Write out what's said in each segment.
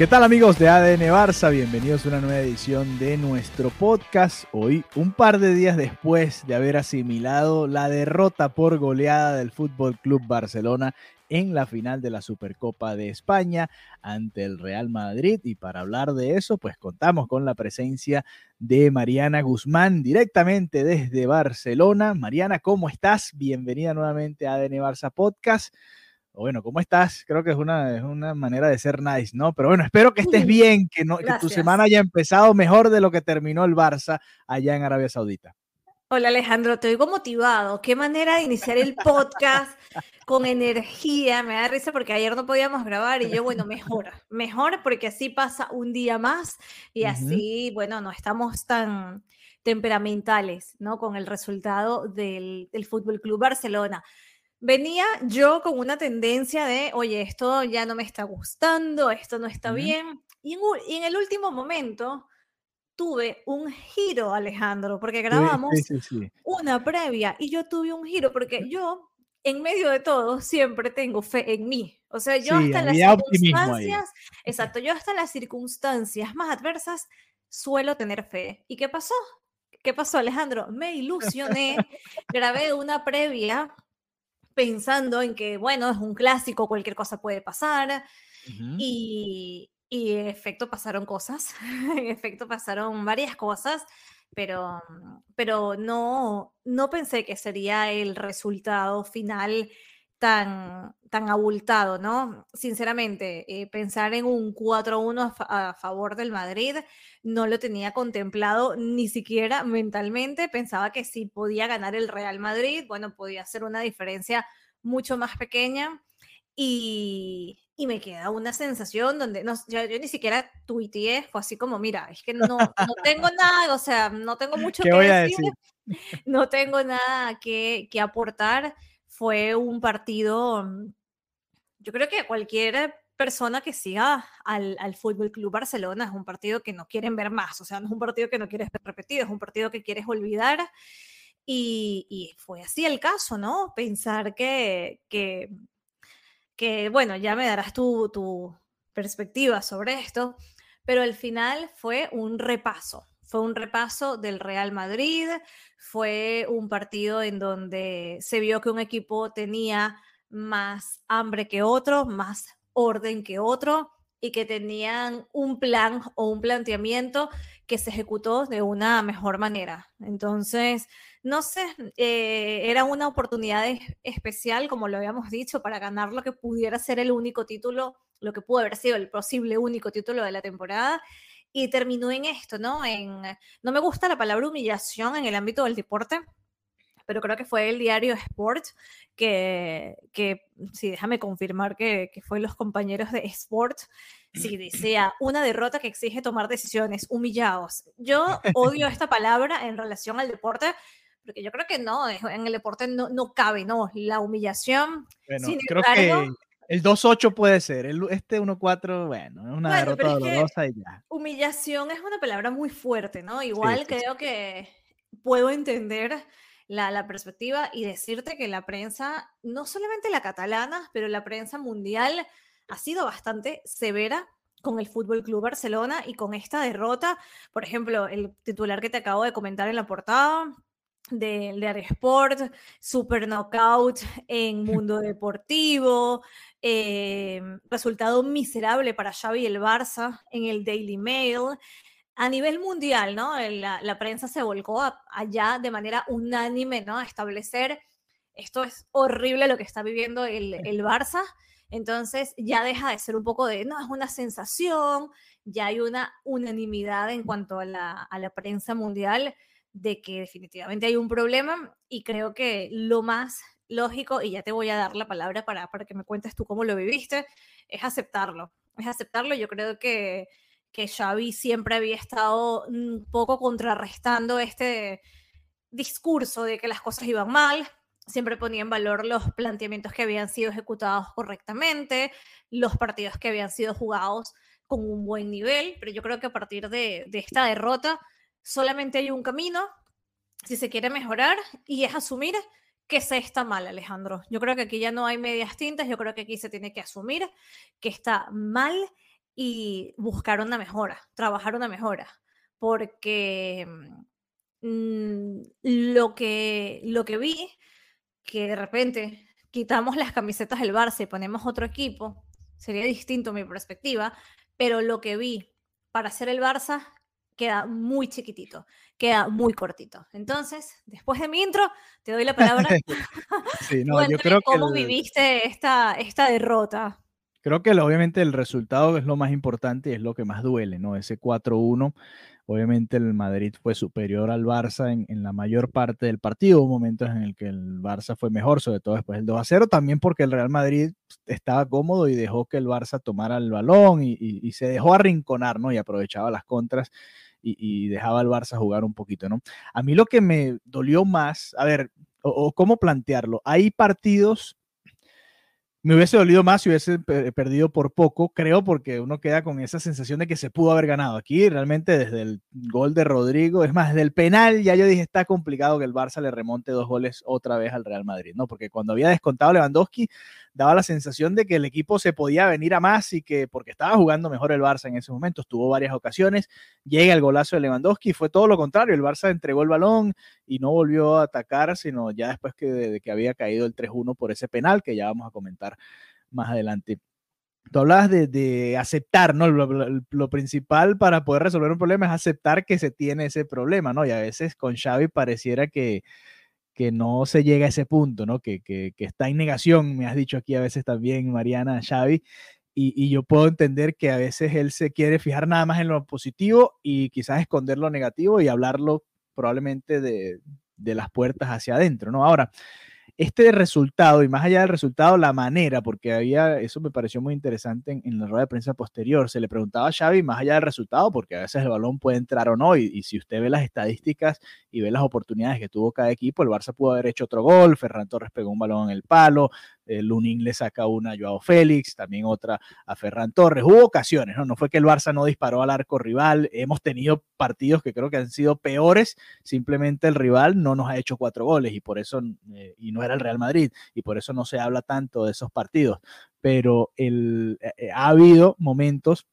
¿Qué tal amigos de ADN Barça? Bienvenidos a una nueva edición de nuestro podcast. Hoy, un par de días después de haber asimilado la derrota por goleada del Fútbol Club Barcelona en la final de la Supercopa de España ante el Real Madrid. Y para hablar de eso, pues contamos con la presencia de Mariana Guzmán directamente desde Barcelona. Mariana, ¿cómo estás? Bienvenida nuevamente a ADN Barça Podcast bueno, ¿cómo estás? Creo que es una, es una manera de ser nice, ¿no? Pero bueno, espero que estés bien, que, no, que tu semana haya empezado mejor de lo que terminó el Barça allá en Arabia Saudita. Hola Alejandro, te oigo motivado. Qué manera de iniciar el podcast con energía. Me da risa porque ayer no podíamos grabar y yo, bueno, mejor, mejor porque así pasa un día más y así, bueno, no estamos tan temperamentales, ¿no? Con el resultado del, del Fútbol Club Barcelona. Venía yo con una tendencia de, oye, esto ya no me está gustando, esto no está bien. Y en, y en, el último momento tuve un giro, Alejandro, porque grabamos sí, sí, sí, una previa y yo tuve un giro porque yo, en medio de todo, siempre tengo fe en mí. O sea, yo hasta las circunstancias, exacto, yo hasta las circunstancias más adversas suelo tener fe. ¿Y qué pasó? ¿Qué pasó, Alejandro? Me ilusioné, grabé una previa pensando en que, bueno, es un clásico, cualquier cosa puede pasar. Uh -huh. y, y, en efecto pasaron cosas, en efecto pasaron varias cosas, pero, pero no, no pensé que sería el resultado final tan, tan abultado, ¿no? Sinceramente, eh, pensar en un 4-1 a, a, favor del Madrid no lo tenía contemplado ni siquiera mentalmente. Pensaba que si podía ganar el Real Madrid, bueno, podía ser una diferencia mucho más pequeña y, y me queda una sensación donde no, yo, yo, ni siquiera tuiteé, fue así como, mira, es que no, no tengo nada, o sea, no tengo mucho que decir, decir, no tengo nada que, que aportar fue un partido, mm, yo creo que cualquier persona que siga al, al Fútbol Club Barcelona es un partido que no quieren ver más, o sea, no es un partido que no quieres ver repetido, es un partido que quieres olvidar. Y, y fue así el caso, ¿no? Pensar que, que, bueno, ya me darás tu, tu perspectiva sobre esto, pero al final fue un repaso, fue un repaso del Real Madrid, fue un partido en donde se vio que un equipo tenía más hambre que otro, más orden que otro y que tenían un plan o un planteamiento que se ejecutó de una mejor manera. Entonces, no sé, eh, era una oportunidad especial, como lo habíamos dicho, para ganar lo que pudiera ser el único título, lo que pudo haber sido el posible único título de la temporada y terminó en esto, ¿no? En, no me gusta la palabra humillación en el ámbito del deporte, pero creo que fue el diario Sport que, que sí, déjame confirmar que, que fue los compañeros de Sport, sí, decía, una derrota que exige tomar decisiones, humillados. Yo odio esta palabra en relación al deporte, porque yo creo que no, en el deporte no, no cabe, ¿no? La humillación. Bueno, Sin creo embargo, que el 2-8 puede ser, el, este 1-4, bueno, es una bueno, derrota dolorosa y ya. Humillación es una palabra muy fuerte, ¿no? Igual sí, sí, creo sí. que puedo entender la, la, perspectiva y decirte que la prensa, no solamente la catalana, pero la prensa mundial ha sido bastante severa con el Fútbol Club Barcelona y con esta derrota. Por ejemplo, el titular que te acabo de comentar en la portada, de, de Sport, Super Knockout en Mundo Deportivo, eh, resultado miserable para Xavi y el Barça en el Daily Mail. A nivel mundial, ¿no? La, la prensa se volcó a, allá de manera unánime, ¿no? A establecer, esto es horrible lo que está viviendo el, el Barça, entonces ya deja de ser un poco de, no, es una sensación, ya hay una unanimidad en cuanto a la, a la prensa mundial de que definitivamente hay un problema y creo que lo más lógico, y ya te voy a dar la palabra para, para que me cuentes tú cómo lo viviste, es aceptarlo. Es aceptarlo. Yo creo que, que Xavi siempre había estado un poco contrarrestando este discurso de que las cosas iban mal, siempre ponía en valor los planteamientos que habían sido ejecutados correctamente, los partidos que habían sido jugados con un buen nivel, pero yo creo que a partir de, esta derrota solamente hay un camino si se quiere mejorar y es asumir que se está mal, Alejandro. Yo creo que aquí ya no hay medias tintas, yo creo que aquí se tiene que asumir que está mal y buscar una mejora, trabajar una mejora, porque mm, lo, que, lo que vi que de repente quitamos las camisetas del Barça y ponemos otro equipo, sería distinto mi perspectiva, pero lo que vi para hacer el Barça queda muy chiquitito, queda muy cortito. Entonces, después de mi intro, te doy la palabra. sí, no, yo creo ¿Cómo viviste esta, esta derrota? Creo que obviamente el resultado es lo más importante y es lo que más duele, ¿no? Ese 4-1 Obviamente el Madrid fue superior al Barça en, la mayor parte del partido. Hubo momentos en el que el Barça fue mejor, sobre todo después del 2 a 0, también porque el Real Madrid estaba cómodo y dejó que el Barça tomara el balón y, se dejó arrinconar, ¿no? Y aprovechaba las contras y, dejaba al Barça jugar un poquito, ¿no? A mí lo que me dolió más, a ver, o cómo plantearlo, hay partidos me hubiese dolido más si hubiese perdido por poco, creo, porque uno queda con esa sensación de que se pudo haber ganado. Aquí realmente desde el gol de Rodrigo, es más, desde el penal ya yo dije, está complicado que el Barça le remonte dos goles otra vez al Real Madrid, ¿no? Porque cuando había descontado Lewandowski, daba la sensación de que el equipo se podía venir a más y que porque estaba jugando mejor el Barça en ese momento, tuvo varias ocasiones, llega el golazo de Lewandowski, fue todo lo contrario, el Barça entregó el balón y no volvió a atacar, sino ya después que, de, que había caído el 3-1 por ese penal que ya vamos a comentar más adelante. Tú hablabas de, aceptar, ¿no? Lo, principal para poder resolver un problema es aceptar que se tiene ese problema, ¿no? Y a veces con Xavi pareciera que, que no se llega a ese punto, ¿no? Que, que, está en negación, me has dicho aquí a veces también, Mariana, Xavi, y, y, yo puedo entender que a veces él se quiere fijar nada más en lo positivo y quizás esconder lo negativo y hablarlo probablemente de, de las puertas hacia adentro, ¿no? Ahora, este resultado, y más allá del resultado, la manera, porque había, eso me pareció muy interesante en, la rueda de prensa posterior, se le preguntaba a Xavi más allá del resultado, porque a veces el balón puede entrar o no, y, si usted ve las estadísticas y ve las oportunidades que tuvo cada equipo, el Barça pudo haber hecho otro gol, Ferran Torres pegó un balón en el palo, Lunin le saca una a Joao Félix, también otra a Ferran Torres. Hubo ocasiones, ¿no? No fue que el Barça no disparó al arco rival. Hemos tenido partidos que creo que han sido peores. Simplemente el rival no nos ha hecho cuatro goles y por eso, eh, y no era el Real Madrid, y por eso no se habla tanto de esos partidos. Pero eh, ha habido momentos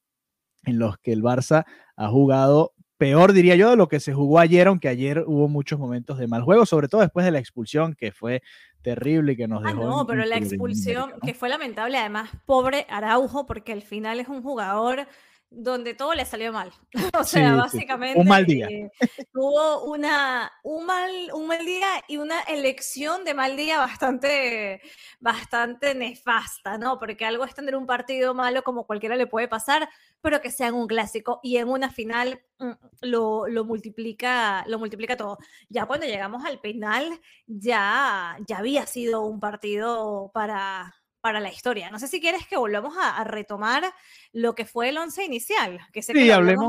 en los que el Barça ha jugado peor, diría yo, de lo que se jugó ayer, aunque ayer hubo muchos momentos de mal juego, sobre todo después de la expulsión, que fue terrible y que nos ah, dejó. no, pero la expulsión, que fue lamentable, además, pobre Araujo, porque al final es un jugador donde todo le salió mal. o sea, básicamente. Un mal día. Eh, tuvo una, un, mal, un mal día y una elección de mal día bastante, bastante nefasta, ¿no? Porque algo es tener un partido malo como cualquiera le puede pasar, pero que sea en un clásico y en una final mm, lo, lo, multiplica, lo multiplica todo. Ya cuando llegamos al penal, ya, ya había sido un partido para para la historia. No sé si quieres que volvamos a, retomar lo que fue el once inicial. Que sí, hablemos,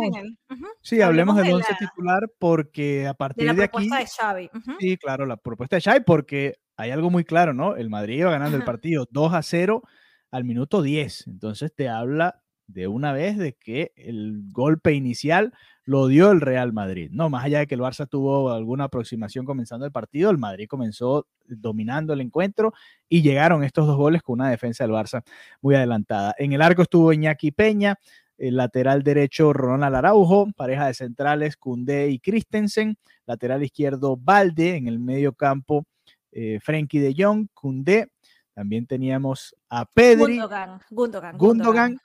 sí, hablemos, del once titular porque a partir de, la de propuesta de Xavi. Sí, claro, la propuesta de Xavi porque hay algo muy claro, ¿no? El Madrid iba ganando el partido 2 a 0 al minuto 10. Entonces te habla de una vez de que el golpe inicial lo dio el Real Madrid. No, más allá de que el Barça tuvo alguna aproximación comenzando el partido, el Madrid comenzó dominando el encuentro y llegaron estos dos goles con una defensa del Barça muy adelantada. En el arco estuvo Iñaki Peña, el lateral derecho Ronald Araujo, pareja de centrales Cundé y Christensen, lateral izquierdo Valde, en el medio campo eh, Frenkie de Jong, Cundé, también teníamos a Pedri, Gundogan, Gundogan, Gundogan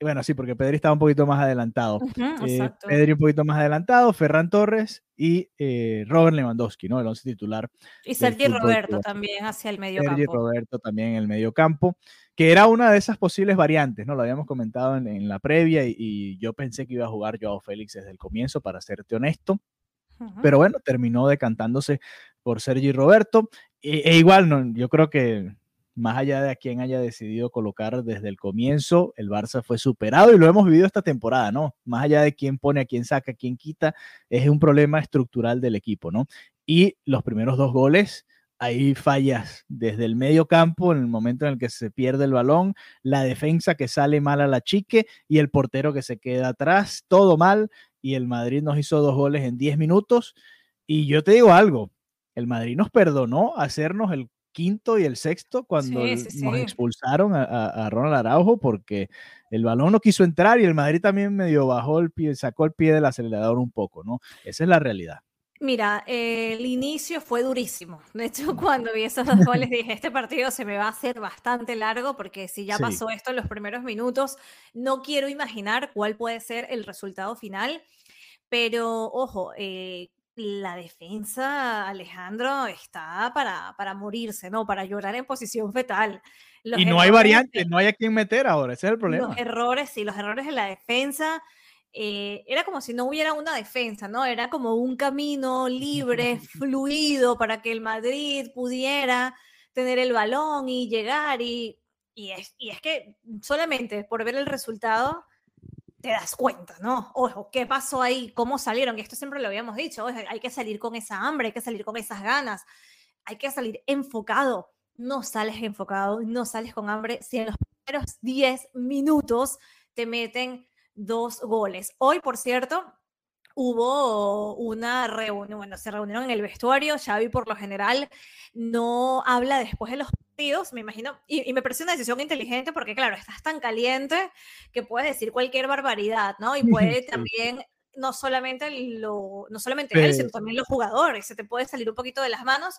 bueno, sí, porque Pedri estaba un poquito más adelantado. Eh, Pedri un poquito más adelantado, Ferran Torres y eh, Robert Lewandowski, ¿no? El once titular. Y Sergi Roberto también hacia el medio Sergi Roberto también en el medio campo, que era una de esas posibles variantes, ¿no? Lo habíamos comentado en, la previa y, yo pensé que iba a jugar Joao Félix desde el comienzo, para serte honesto. pero bueno, terminó decantándose por Sergi Roberto. E, e igual, no, yo creo que más allá de a quien haya decidido colocar desde el comienzo, el Barça fue superado y lo hemos vivido esta temporada, ¿no? Más allá de quién pone, a quién saca, a quién quita, es un problema estructural del equipo, ¿no? Y los primeros dos goles, hay fallas desde el medio campo en el momento en el que se pierde el balón, la defensa que sale mal a la chique y el portero que se queda atrás, todo mal y el Madrid nos hizo dos goles en 10 minutos y yo te digo algo, el Madrid nos perdonó hacernos el quinto y el sexto cuando nos expulsaron a, Ronald Araujo porque el balón no quiso entrar y el Madrid también medio bajó el pie, sacó el pie del acelerador un poco, ¿no? Esa es la realidad. Mira, el inicio fue durísimo. De hecho, cuando vi esos dos goles dije, este partido se me va a hacer bastante largo porque si ya pasó esto en los primeros minutos, no quiero imaginar cuál puede ser el resultado final. Pero ojo, eh, la defensa, Alejandro, está para, para morirse, ¿no? Para llorar en posición fetal. y no hay variantes, no hay a quién meter ahora, ese es el problema. Los errores, sí, los errores en la defensa. Eh, era como si no hubiera una defensa, ¿no? Era como un camino libre, fluido, para que el Madrid pudiera tener el balón y llegar. Y, y, es, y es que solamente por ver el resultado, te das cuenta, ¿no? Ojo, ¿qué pasó ahí? ¿Cómo salieron? Y esto siempre lo habíamos dicho, hay que salir con esa hambre, hay que salir con esas ganas, hay que salir enfocado. No sales enfocado, no sales con hambre si en los primeros 10 minutos te meten dos goles. Hoy, por cierto, hubo una reunión, bueno, se reunieron en el vestuario, Xavi por lo general no habla después de los partidos, me imagino, y, me parece una decisión inteligente porque claro, estás tan caliente que puedes decir cualquier barbaridad, ¿no? Y puede también no solamente lo, no solamente él, sino también los jugadores, se te puede salir un poquito de las manos.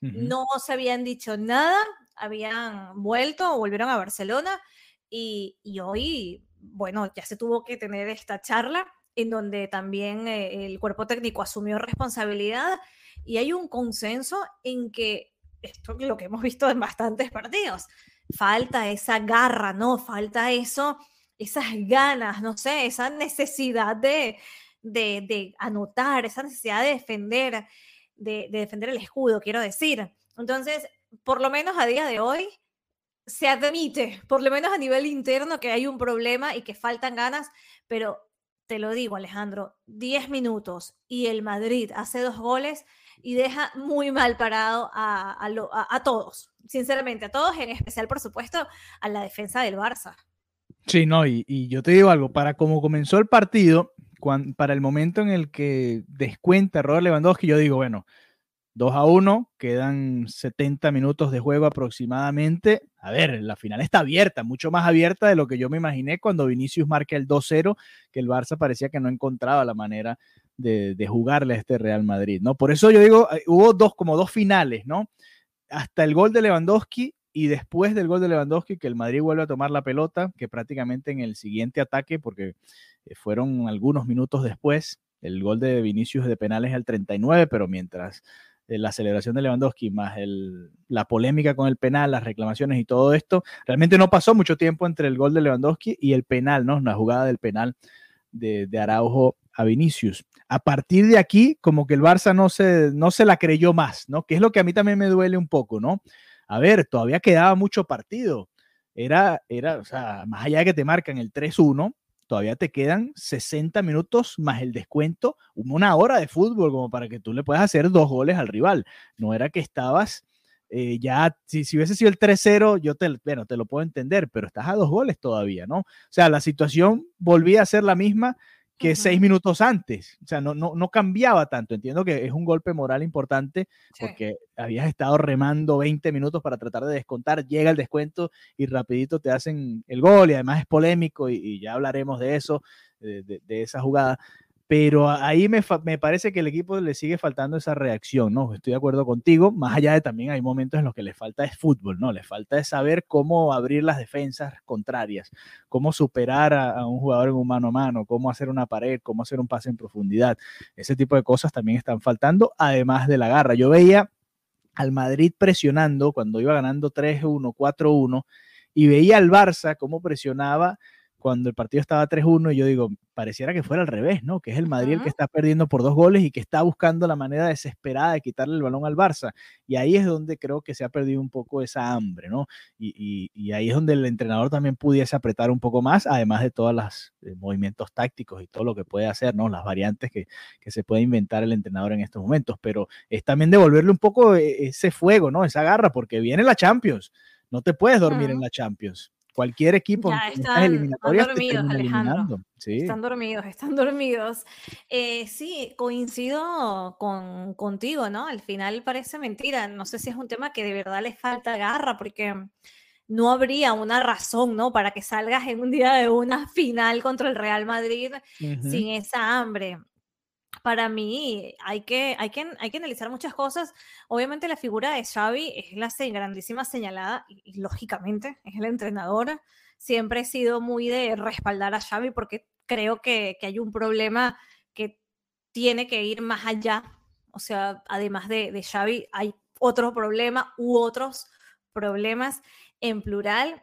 No se habían dicho nada, habían vuelto o volvieron a Barcelona y, y hoy, bueno, ya se tuvo que tener esta charla en donde también eh, el cuerpo técnico asumió responsabilidad y hay un consenso en que esto es lo que hemos visto en bastantes partidos, falta esa garra, ¿no? Falta eso, esas ganas, no sé, esa necesidad de, de, anotar, esa necesidad de defender, de, de defender el escudo, quiero decir. Entonces, por lo menos a día de hoy, se admite, por lo menos a nivel interno, que hay un problema y que faltan ganas, pero te lo digo, Alejandro, 10 minutos y el Madrid hace dos goles y deja muy mal parado a, a, todos, sinceramente, a todos, en especial, por supuesto, a la defensa del Barça. Sí, no, y, yo te digo algo, para como comenzó el partido, para el momento en el que descuenta Robert Lewandowski, yo digo, bueno, 2 a 1, quedan 70 minutos de juego aproximadamente. A ver, la final está abierta, mucho más abierta de lo que yo me imaginé cuando Vinicius marca el 2-0, que el Barça parecía que no encontraba la manera de, jugarle a este Real Madrid, ¿no? Por eso yo digo, eh, hubo dos, como dos finales, ¿no? Hasta el gol de Lewandowski y después del gol de Lewandowski, que el Madrid vuelve a tomar la pelota, que prácticamente en el siguiente ataque, porque eh, fueron algunos minutos después, el gol de Vinicius de penales al 39, pero mientras la celebración de Lewandowski, más la polémica con el penal, las reclamaciones y todo esto, realmente no pasó mucho tiempo entre el gol de Lewandowski y el penal, ¿no? Una jugada del penal de, Araujo a Vinicius. A partir de aquí, como que el Barça no se, no se la creyó más, ¿no? Que es lo que a mí también me duele un poco, ¿no? A ver, todavía quedaba mucho partido. Era, era, o sea, más allá de que te marcan el 3-1, todavía te quedan 60 minutos más el descuento, una hora de fútbol como para que tú le puedas hacer dos goles al rival. No era que estabas eh, ya, si, si, hubiese sido el 3-0, yo te, bueno, te lo puedo entender, pero estás a dos goles todavía, ¿no? O sea, la situación volvía a ser la misma que seis minutos antes. O sea, no, no, no, cambiaba tanto. Entiendo que es un golpe moral importante porque habías estado remando 20 minutos para tratar de descontar, llega el descuento y rapidito te hacen el gol y además es polémico y, ya hablaremos de eso, de, de esa jugada pero ahí me, me, parece que el equipo le sigue faltando esa reacción, ¿no? Estoy de acuerdo contigo, más allá de también hay momentos en los que le falta es fútbol, ¿no? Le falta es saber cómo abrir las defensas contrarias, cómo superar a, un jugador en un mano a mano, cómo hacer una pared, cómo hacer un pase en profundidad. Ese tipo de cosas también están faltando, además de la garra. Yo veía al Madrid presionando cuando iba ganando 3-1, 4-1, y veía al Barça cómo presionaba cuando el partido estaba 3-1 y yo digo, pareciera que fuera al revés, ¿no? Que es el Madrid el que está perdiendo por dos goles y que está buscando la manera desesperada de quitarle el balón al Barça. Y ahí es donde creo que se ha perdido un poco esa hambre, ¿no? Y, y, ahí es donde el entrenador también pudiese apretar un poco más, además de todos los eh, movimientos tácticos y todo lo que puede hacer, ¿no? Las variantes que, que se puede inventar el entrenador en estos momentos. Pero es también devolverle un poco eh, ese fuego, ¿no? Esa garra, porque viene la Champions. No te puedes dormir en la Champions cualquier equipo ya están, dormidos, Alejandro. Están dormidos, están dormidos. Eh, sí, coincido con, contigo, ¿no? Al final parece mentira. No sé si es un tema que de verdad le falta garra, porque no habría una razón, ¿no? Para que salgas en un día de una final contra el Real Madrid sin esa hambre para mí hay que, hay, que, hay que analizar muchas cosas. Obviamente la figura de Xavi es la grandísima señalada y, lógicamente es el entrenador. Siempre he sido muy de respaldar a Xavi porque creo que, que hay un problema que tiene que ir más allá. O sea, además de, de Xavi hay otro problema u otros problemas en plural,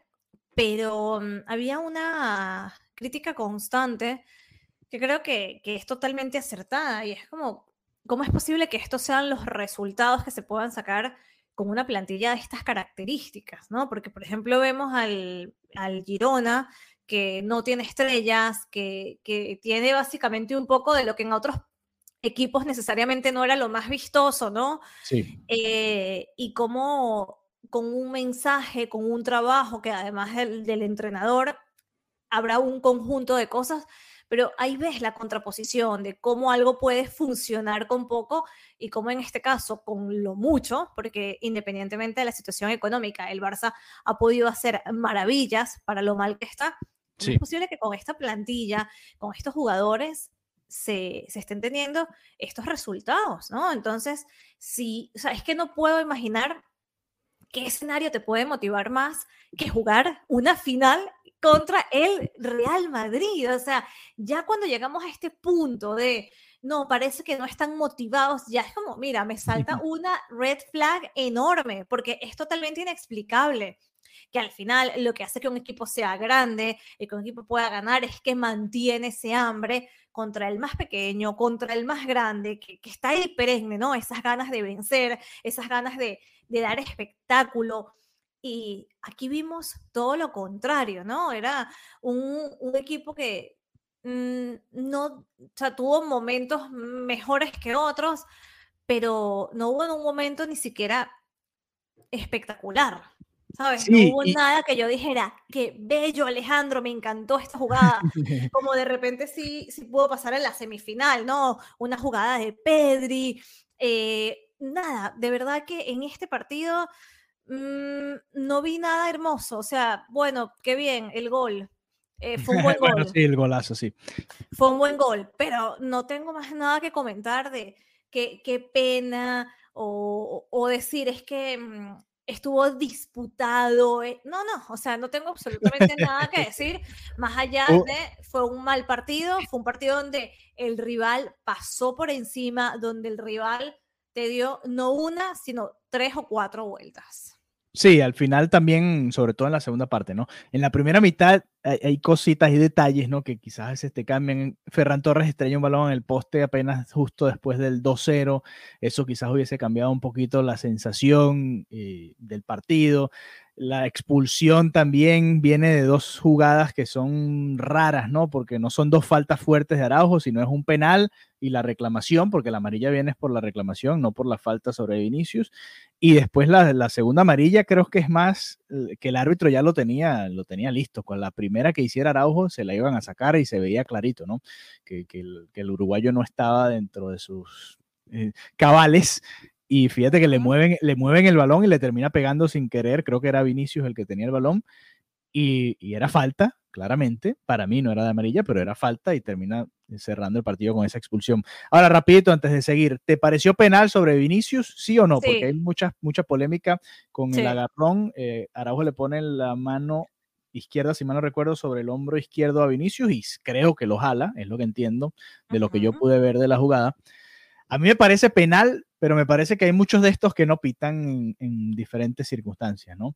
pero mm, había una crítica constante que creo que, es totalmente acertada y es como, ¿cómo es posible que estos sean los resultados que se puedan sacar con una plantilla de estas características, ¿no? Porque, por ejemplo, vemos al, Girona que no tiene estrellas, que, tiene básicamente un poco de lo que en otros equipos necesariamente no era lo más vistoso, ¿no? Sí. Eh, y cómo con un mensaje, con un trabajo que además del entrenador, habrá un conjunto de cosas pero ahí ves la contraposición de cómo algo puede funcionar con poco y cómo en este caso con lo mucho, porque independientemente de la situación económica, el Barça ha podido hacer maravillas para lo mal que está. Es posible que con esta plantilla, con estos jugadores, se, se, estén teniendo estos resultados, ¿no? Entonces, sí, o sea, es que no puedo imaginar qué escenario te puede motivar más que jugar una final contra el Real Madrid. O sea, ya cuando llegamos a este punto de, no, parece que no están motivados, ya es como, mira, me salta una red flag enorme, porque es totalmente inexplicable que al final lo que hace que un equipo sea grande y que un equipo pueda ganar es que mantiene ese hambre contra el más pequeño, contra el más grande, que, está ahí perenne, ¿no? Esas ganas de vencer, esas ganas de, dar espectáculo. Y aquí vimos todo lo contrario, ¿no? Era un, equipo que mm, no, o sea, tuvo momentos mejores que otros, pero no hubo en un momento ni siquiera espectacular. ¿Sabes? no hubo nada que yo dijera, qué bello Alejandro, me encantó esta jugada. Como de repente sí, sí pudo pasar en la semifinal, ¿no? Una jugada de Pedri. Eh, nada, de verdad que en este partido Mm, no vi nada hermoso. O sea, bueno, qué bien, el gol. Eh, fue un buen gol. sí, el golazo, sí. Fue un buen gol, pero no tengo más nada que comentar de qué, qué pena o, decir es que mm, estuvo disputado. Eh, no, no, o sea, no tengo absolutamente nada que decir. Más allá oh. de, fue un mal partido, fue un partido donde el rival pasó por encima, donde el rival te dio no una, sino tres o cuatro vueltas. Sí, al final también, sobre todo en la segunda parte, ¿no? En la primera mitad hay, cositas y detalles, ¿no? Que quizás te cambien. Ferran Torres estrella un balón en el poste apenas justo después del 2-0. Eso quizás hubiese cambiado un poquito la sensación eh, del partido. La expulsión también viene de dos jugadas que son raras, ¿no? Porque no son dos faltas fuertes de Araujo, sino es un penal y la reclamación, porque la amarilla viene por la reclamación, no por la falta sobre Vinicius. Y después la, segunda amarilla creo que es más eh, que el árbitro ya lo tenía, lo tenía listo. Con la primera que hiciera Araujo se la iban a sacar y se veía clarito, ¿no? Que, el, uruguayo no estaba dentro de sus eh, cabales y fíjate que le mueven, le mueven el balón y le termina pegando sin querer. Creo que era Vinicius el que tenía el balón. Y, era falta, claramente. Para mí no era de amarilla, pero era falta y termina cerrando el partido con esa expulsión. Ahora, rapidito, antes de seguir, ¿te pareció penal sobre Vinicius? ¿Sí o no? Porque hay mucha, mucha polémica con el agarrón. Eh, Araujo le pone la mano izquierda, si mal no recuerdo, sobre el hombro izquierdo a Vinicius y creo que lo jala, es lo que entiendo de lo que yo pude ver de la jugada. A mí me parece penal, pero me parece que hay muchos de estos que no pitan en, diferentes circunstancias, ¿no?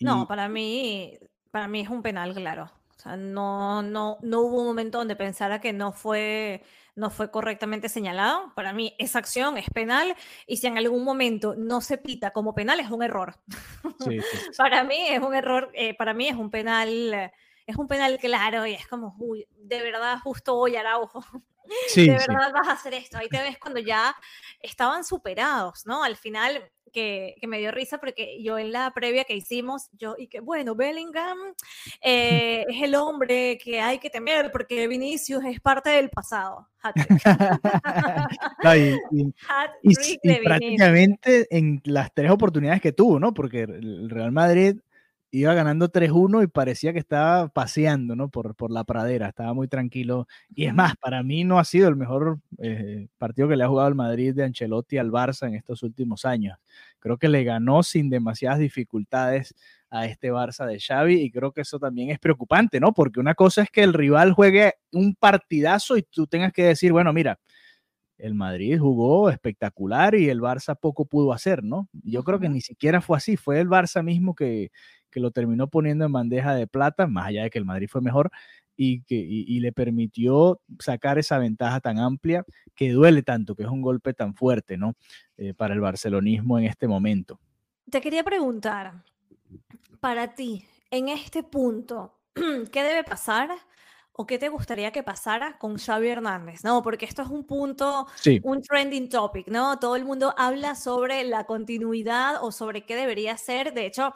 No, para mí, para mí es un penal, claro. O sea, no, no, no hubo un momento donde pensara que no fue, no fue correctamente señalado. Para mí, esa acción es penal y si en algún momento no se pita como penal, es un error. para mí es un error, eh, para mí es un penal, es un penal claro y es como, uy, de verdad, justo hoy Araujo. de verdad vas a hacer esto. Ahí te ves cuando ya estaban superados, ¿no? Al final que, me dio risa porque yo en la previa que hicimos, yo, y que bueno, Bellingham eh, es el hombre que hay que temer porque Vinicius es parte del pasado. y, prácticamente en las tres oportunidades que tuvo, ¿no? Porque el Real Madrid iba ganando 3-1 y parecía que estaba paseando, ¿no? Por, por la pradera, estaba muy tranquilo. Y es más, para mí no ha sido el mejor eh, partido que le ha jugado el Madrid de Ancelotti al Barça en estos últimos años. Creo que le ganó sin demasiadas dificultades a este Barça de Xavi y creo que eso también es preocupante, ¿no? Porque una cosa es que el rival juegue un partidazo y tú tengas que decir, bueno, mira, el Madrid jugó espectacular y el Barça poco pudo hacer, ¿no? Yo creo que ni siquiera fue así, fue el Barça mismo que, que lo terminó poniendo en bandeja de plata, más allá de que el Madrid fue mejor, y que y, le permitió sacar esa ventaja tan amplia que duele tanto, que es un golpe tan fuerte, ¿no? Eh, para el barcelonismo en este momento. Te quería preguntar, para ti, en este punto, ¿qué debe pasar? ¿O qué te gustaría que pasara con Xavi Hernández? ¿no? Porque esto es un punto, un trending topic, ¿no? Todo el mundo habla sobre la continuidad o sobre qué debería ser. De hecho,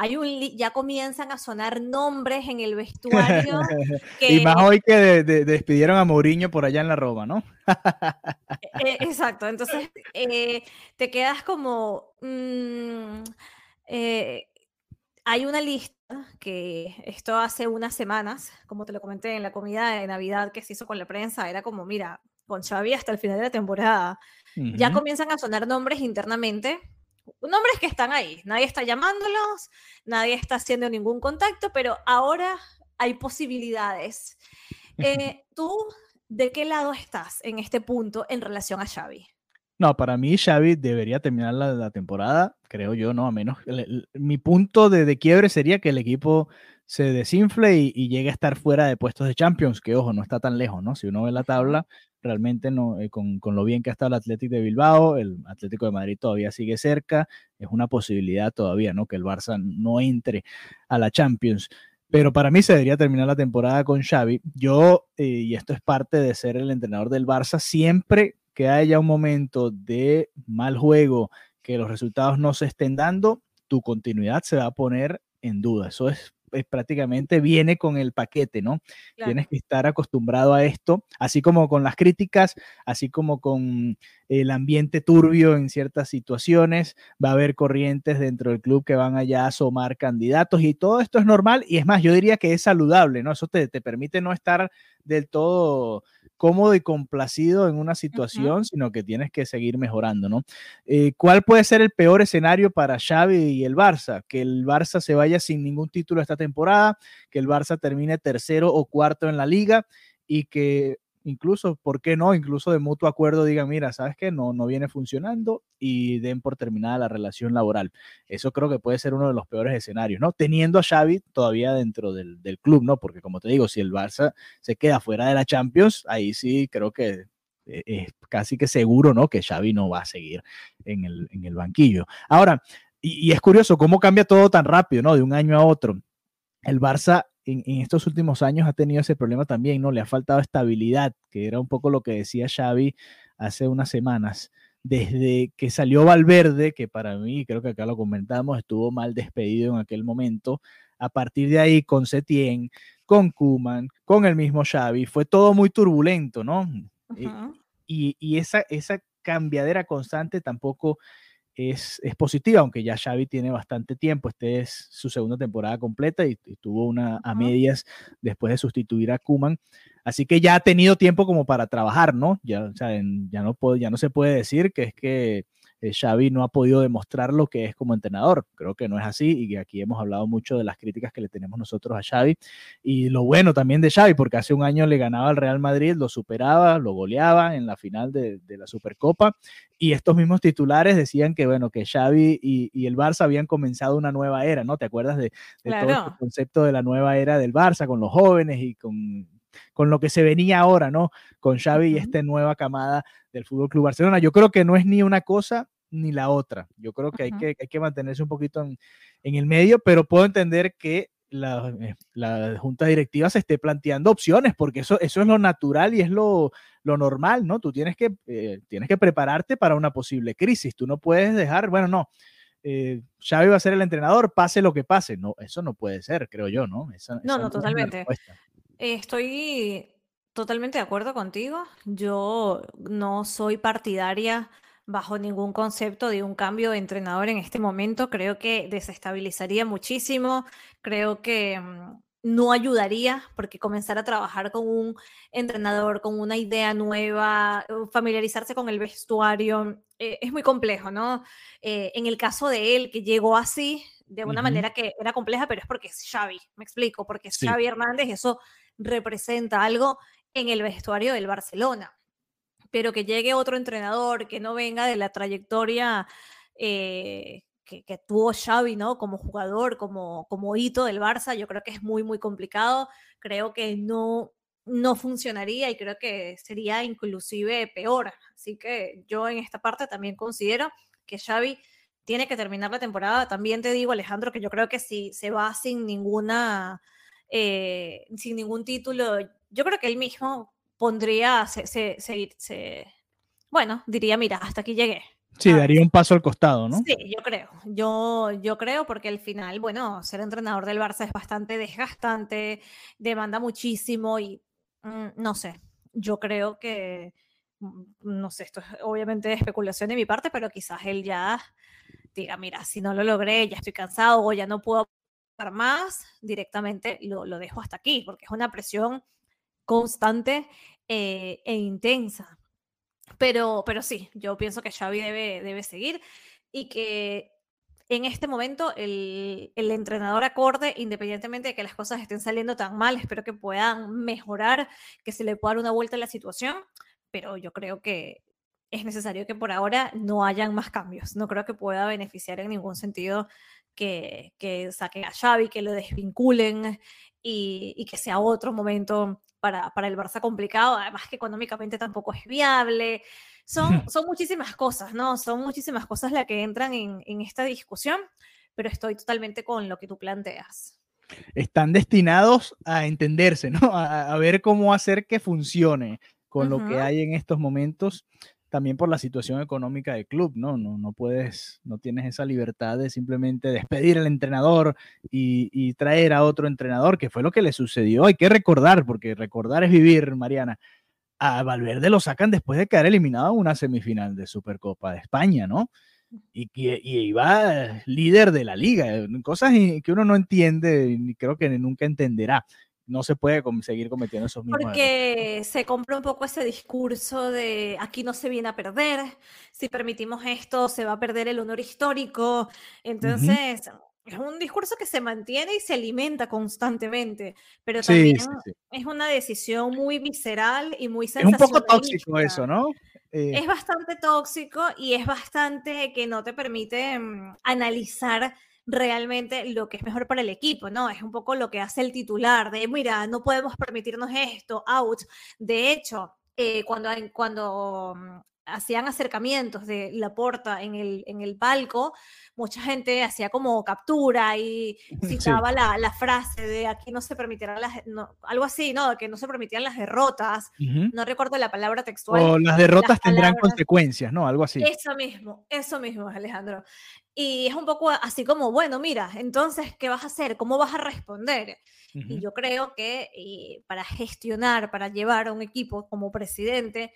hay un ya comienzan a sonar nombres en el vestuario. y más hoy que despidieron a Mourinho por allá en la Roma, ¿no? E, e, exacto, entonces eh, te quedas como... Mm, eh, hay una lista que esto hace unas semanas, como te lo comenté en la comida de Navidad que se hizo con la prensa, era como, mira, con Xavi hasta el final de la temporada. Ya comienzan a sonar nombres internamente nombres que están ahí. Nadie está llamándolos, nadie está haciendo ningún contacto, pero ahora hay posibilidades. Eh, ¿Tú de qué lado estás en este punto en relación a Xavi? No, para mí Xavi debería terminar la, temporada, creo yo, ¿no? A menos, mi punto de, de, quiebre sería que el equipo se desinfle y, llegue a estar fuera de puestos de Champions, que ojo, no está tan lejos, ¿no? Si uno ve la tabla, realmente no, eh, con, con, lo bien que ha estado el Atlético de Bilbao, el Atlético de Madrid todavía sigue cerca, es una posibilidad todavía, ¿no? Que el Barça no entre a la Champions. Pero para mí se debería terminar la temporada con Xavi. Yo, eh, y esto es parte de ser el entrenador del Barça, siempre que haya un momento de mal juego, que los resultados no se estén dando, tu continuidad se va a poner en duda. Eso es eh, prácticamente viene con el paquete, ¿no? Tienes que estar acostumbrado a esto, así como con las críticas, así como con el ambiente turbio en ciertas situaciones, va a haber corrientes dentro del club que van allá a asomar candidatos y todo esto es normal y es más, yo diría que es saludable, ¿no? Eso te, te permite no estar del todo cómodo y complacido en una situación, sino que tienes que seguir mejorando, ¿no? Eh, ¿Cuál puede ser el peor escenario para Xavi y el Barça? Que el Barça se vaya sin ningún título esta temporada, que el Barça termine tercero o cuarto en la liga y que incluso, ¿por qué no? Incluso de mutuo acuerdo digan, mira, ¿sabes qué? No, no viene funcionando y den por terminada la relación laboral. Eso creo que puede ser uno de los peores escenarios, ¿no? Teniendo a Xavi todavía dentro del, club, ¿no? Porque como te digo, si el Barça se queda fuera de la Champions, ahí sí creo que eh, es casi que seguro, ¿no? Que Xavi no va a seguir en el, en el banquillo. Ahora, y, y es curioso cómo cambia todo tan rápido, ¿no? De un año a otro. El Barça en, estos últimos años ha tenido ese problema también, ¿no? Le ha faltado estabilidad, que era un poco lo que decía Xavi hace unas semanas. Desde que salió Valverde, que para mí, creo que acá lo comentamos, estuvo mal despedido en aquel momento. A partir de ahí, con Setien, con Kuman, con el mismo Xavi, fue todo muy turbulento, ¿no? y, y, esa, esa cambiadera constante tampoco es, positiva, aunque ya Xavi tiene bastante tiempo. Este es su segunda temporada completa y, tuvo una a medias después de sustituir a Kuman. Así que ya ha tenido tiempo como para trabajar, ¿no? Ya, ya, no, puedo, ya no se puede decir que es que eh, Xavi no ha podido demostrar lo que es como entrenador. Creo que no es así y aquí hemos hablado mucho de las críticas que le tenemos nosotros a Xavi y lo bueno también de Xavi, porque hace un año le ganaba al Real Madrid, lo superaba, lo goleaba en la final de, la Supercopa y estos mismos titulares decían que, bueno, que Xavi y, el Barça habían comenzado una nueva era, ¿no? ¿Te acuerdas de, todo el este concepto de la nueva era del Barça con los jóvenes y con con lo que se venía ahora, ¿no? Con Xavi y esta nueva camada del Fútbol Club Barcelona. Yo creo que no es ni una cosa ni la otra. Yo creo que, hay, que hay que mantenerse un poquito en, el medio, pero puedo entender que la, eh, la, junta directiva se esté planteando opciones, porque eso, eso es lo natural y es lo, lo normal, ¿no? Tú tienes que, eh, tienes que prepararte para una posible crisis. Tú no puedes dejar, bueno, no, eh, Xavi va a ser el entrenador, pase lo que pase. No, eso no puede ser, creo yo, ¿no? no, no, totalmente. Estoy totalmente de acuerdo contigo. Yo no soy partidaria bajo ningún concepto de un cambio de entrenador en este momento. Creo que desestabilizaría muchísimo. Creo que mm, no ayudaría porque comenzar a trabajar con un entrenador, con una idea nueva, familiarizarse con el vestuario, eh, es muy complejo, ¿no? Eh, en el caso de él, que llegó así, de una manera que era compleja, pero es porque es Xavi, me explico, porque es Xavi Hernández, eso representa algo en el vestuario del Barcelona. Pero que llegue otro entrenador que no venga de la trayectoria eh, que, tuvo Xavi, ¿no? Como jugador, como, como hito del Barça, yo creo que es muy, muy complicado. Creo que no, no funcionaría y creo que sería inclusive peor. Así que yo en esta parte también considero que Xavi tiene que terminar la temporada. También te digo, Alejandro, que yo creo que si se va sin ninguna eh, sin ningún título, yo creo que él mismo pondría, se, bueno, diría, mira, hasta aquí llegué. Sí, daría un paso al costado, ¿no? Sí, yo creo. Yo, yo creo porque al final, bueno, ser entrenador del Barça es bastante desgastante, demanda muchísimo y mm, no sé, yo creo que, mm, no sé, esto es obviamente especulación de mi parte, pero quizás él ya diga, mira, si no lo logré, ya estoy cansado o ya no puedo más, directamente lo, lo, dejo hasta aquí, porque es una presión constante eh, e intensa. Pero, pero sí, yo pienso que Xavi debe, debe seguir y que en este momento el, el, entrenador acorde, independientemente de que las cosas estén saliendo tan mal, espero que puedan mejorar, que se le pueda dar una vuelta a la situación, pero yo creo que es necesario que por ahora no hayan más cambios. No creo que pueda beneficiar en ningún sentido que, que saquen a Xavi, que lo desvinculen y, que sea otro momento para, para, el Barça complicado, además que económicamente tampoco es viable. Son, son muchísimas cosas, ¿no? Son muchísimas cosas las que entran en, en esta discusión, pero estoy totalmente con lo que tú planteas están destinados a entenderse, ¿no? A, a, ver cómo hacer que funcione con lo que hay en estos momentos también por la situación económica del club, ¿no? No, no puedes, no tienes esa libertad de simplemente despedir al entrenador y, traer a otro entrenador, que fue lo que le sucedió. Hay que recordar, porque recordar es vivir, Mariana. A Valverde lo sacan después de quedar eliminado en una semifinal de Supercopa de España, ¿no? Y, y, iba líder de la liga, cosas que uno no entiende y creo que nunca entenderá no se puede seguir cometiendo esos mismos Porque se compra un poco ese discurso de aquí no se viene a perder, si permitimos esto se va a perder el honor histórico. Entonces, es un discurso que se mantiene y se alimenta constantemente, pero también es una decisión muy visceral y muy Es un poco tóxico eso, ¿no? Eh. Es bastante tóxico y es bastante que no te permite mm, analizar realmente lo que es mejor para el equipo, ¿no? Es un poco lo que hace el titular de, mira, no podemos permitirnos esto, out. De hecho, eh, cuando, cuando mm, hacían acercamientos de la porta en el, en el palco, mucha gente hacía como captura y citaba la, la, frase de aquí no se permitirán las, algo así, ¿no? Que no se permitían las derrotas. No recuerdo la palabra textual. O las derrotas tendrán consecuencias, ¿no? Algo así. Eso mismo, eso mismo, Alejandro. Y es un poco así como, bueno, mira, entonces, ¿qué vas a hacer? ¿Cómo vas a responder? Y yo creo que eh, para gestionar, para llevar a un equipo como presidente,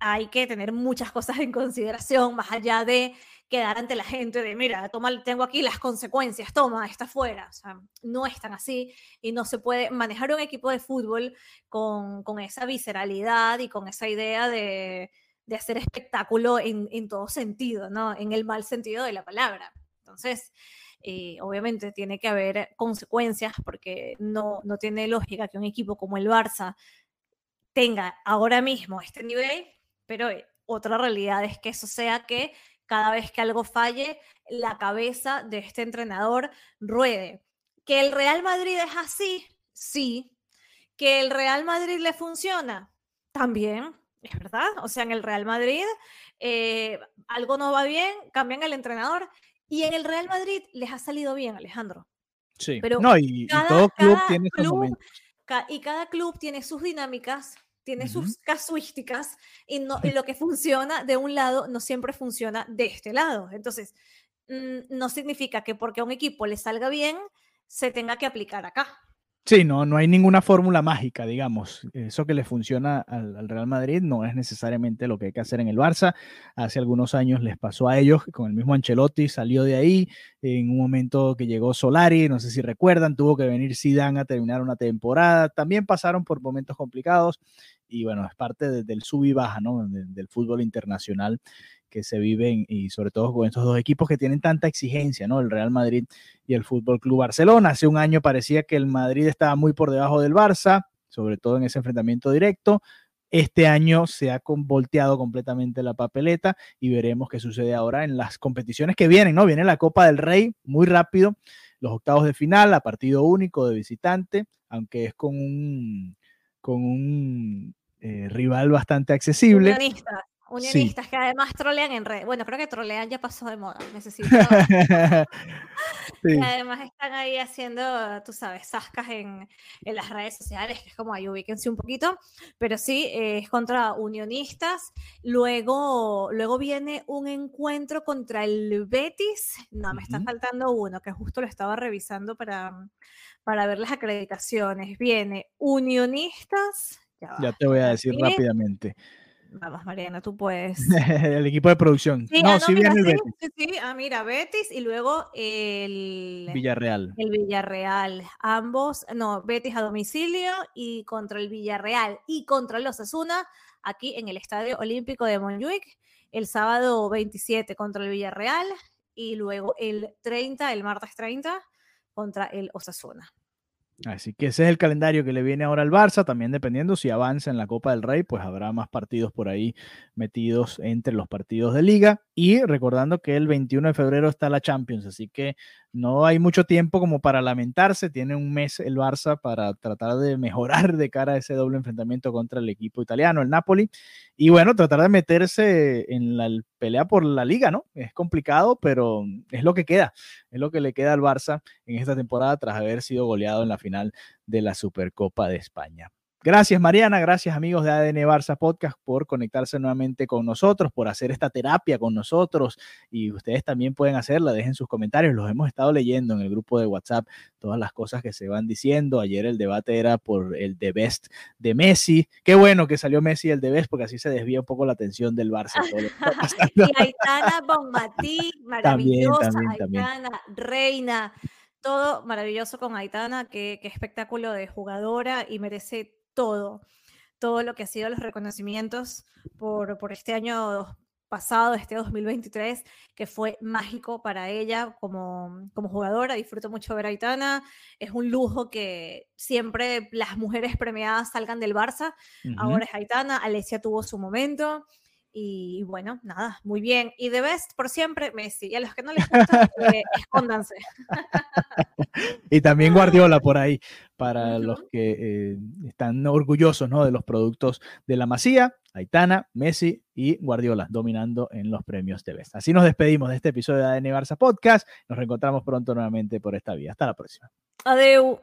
hay que tener muchas cosas en consideración, más allá de quedar ante la gente de, mira, toma, tengo aquí las consecuencias, toma, está fuera. O sea, no es tan así y no se puede manejar un equipo de fútbol con, con esa visceralidad y con esa idea de, de hacer espectáculo en, en todo sentido, ¿no? En el mal sentido de la palabra. Entonces, eh, obviamente tiene que haber consecuencias porque no, no tiene lógica que un equipo como el Barça tenga ahora mismo este nivel, pero eh, otra realidad es que eso sea que cada vez que algo falle, la cabeza de este entrenador ruede. Que el Real Madrid es así, sí. Que el Real Madrid le funciona, también, es verdad. O sea, en el Real Madrid eh, algo no va bien, cambian el entrenador y en el Real Madrid les ha salido bien, Alejandro. Sí, pero no, y, todo club tiene y cada club tiene sus dinámicas, tiene sus casuísticas y, no, y lo que funciona de un lado no siempre funciona de este lado. Entonces, mm, no significa que porque a un equipo le salga bien, se tenga que aplicar acá. Sí, no, no hay ninguna fórmula mágica, digamos. Eso que le funciona al, Real Madrid no es necesariamente lo que hay que hacer en el Barça. Hace algunos años les pasó a ellos, con el mismo Ancelotti salió de ahí, en un momento que llegó Solari, no sé si recuerdan, tuvo que venir Zidane a terminar una temporada. También pasaron por momentos complicados y bueno, es parte del sub y baja, ¿no? del fútbol internacional que se viven y sobre todo con estos dos equipos que tienen tanta exigencia, ¿no? El Real Madrid y el Fútbol Club Barcelona. Hace un año parecía que el Madrid estaba muy por debajo del Barça, sobre todo en ese enfrentamiento directo. Este año se ha volteado completamente la papeleta y veremos qué sucede ahora en las competiciones que vienen, ¿no? Viene la Copa del Rey muy rápido, los octavos de final a partido único de visitante, aunque es con un, con un eh, rival bastante accesible. Unionistas que además trolean en redes. Bueno, creo que trolean ya pasó de moda. Necesito. Y además están ahí haciendo, tú sabes, sascas en, en, las redes sociales, que es como ahí ubíquense un poquito. Pero sí, eh, es contra unionistas. Luego, luego viene un encuentro contra el Betis. No, me está faltando uno, que justo lo estaba revisando para, para ver las acreditaciones. Viene unionistas. Ya, ya te voy a decir rápidamente. Vamos, Mariana, tú puedes. el equipo de producción. Sí, no, ah, sí viene el Betis. Sí, ah, mira, Betis y luego el Villarreal. El Villarreal. Ambos, no, Betis a domicilio y contra el Villarreal y contra los Asuna, aquí en el Estadio Olímpico de Montjuic, el sábado 27 contra el Villarreal y luego el 30, el martes 30, contra el Osasuna. Así que ese es el calendario que le viene ahora al Barça, también dependiendo si avanza en la Copa del Rey, pues habrá más partidos por ahí metidos entre los partidos de liga. Y recordando que el 21 de febrero está la Champions, así que no hay mucho tiempo como para lamentarse, tiene un mes el Barça para tratar de mejorar de cara a ese doble enfrentamiento contra el equipo italiano, el Napoli, y bueno, tratar de meterse en la pelea por la liga, ¿no? Es complicado, pero es lo que queda, es lo que le queda al Barça en esta temporada tras haber sido goleado en la final de la Supercopa de España. Gracias Mariana, gracias amigos de ADN Barça Podcast por conectarse nuevamente con nosotros, por hacer esta terapia con nosotros. Y ustedes también pueden hacerla, dejen sus comentarios, los hemos estado leyendo en el grupo de WhatsApp, todas las cosas que se van diciendo. Ayer el debate era por el The Best de Messi, qué bueno que salió Messi el The Best porque así se desvía un poco la atención del Barça. y Aitana Bonmatí, maravillosa, Aitana, reina. Todo maravilloso con Aitana, qué, qué, espectáculo de jugadora y merece todo, todo lo que ha sido los reconocimientos por, por este año pasado, este 2023, que fue mágico para ella como, como jugadora. Disfruto mucho ver a Aitana. Es un lujo que siempre las mujeres premiadas salgan del Barça. Ahora es Aitana. Alesia tuvo su momento. Y bueno, nada, muy bien. Y de best por siempre, Messi. Y a los que no les gusta, eh, escóndanse. y también Guardiola por ahí, para los que eh, están orgullosos ¿no? de los productos de la Masía, Aitana, Messi y Guardiola dominando en los premios de best. Así nos despedimos de este episodio de ADN Barça Podcast. Nos reencontramos pronto nuevamente por esta vía. Hasta la próxima. Adeu.